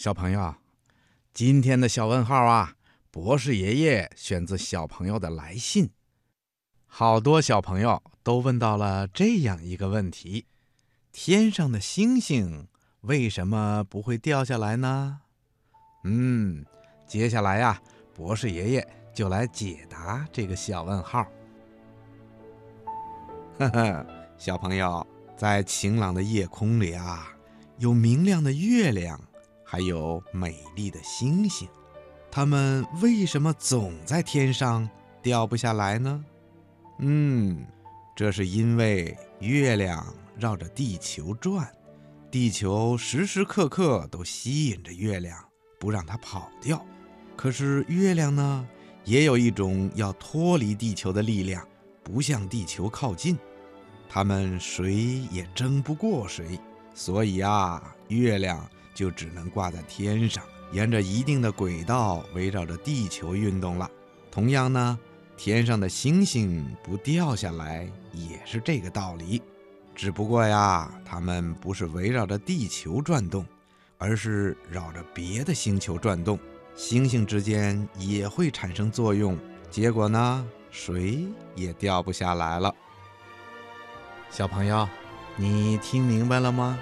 小朋友，今天的小问号啊，博士爷爷选自小朋友的来信。好多小朋友都问到了这样一个问题：天上的星星为什么不会掉下来呢？嗯，接下来呀，博士爷爷就来解答这个小问号。呵呵，小朋友，在晴朗的夜空里啊，有明亮的月亮。还有美丽的星星，它们为什么总在天上掉不下来呢？嗯，这是因为月亮绕着地球转，地球时时刻刻都吸引着月亮，不让它跑掉。可是月亮呢，也有一种要脱离地球的力量，不向地球靠近。它们谁也争不过谁，所以啊，月亮。就只能挂在天上，沿着一定的轨道围绕着地球运动了。同样呢，天上的星星不掉下来也是这个道理。只不过呀，它们不是围绕着地球转动，而是绕着别的星球转动。星星之间也会产生作用，结果呢，谁也掉不下来了。小朋友，你听明白了吗？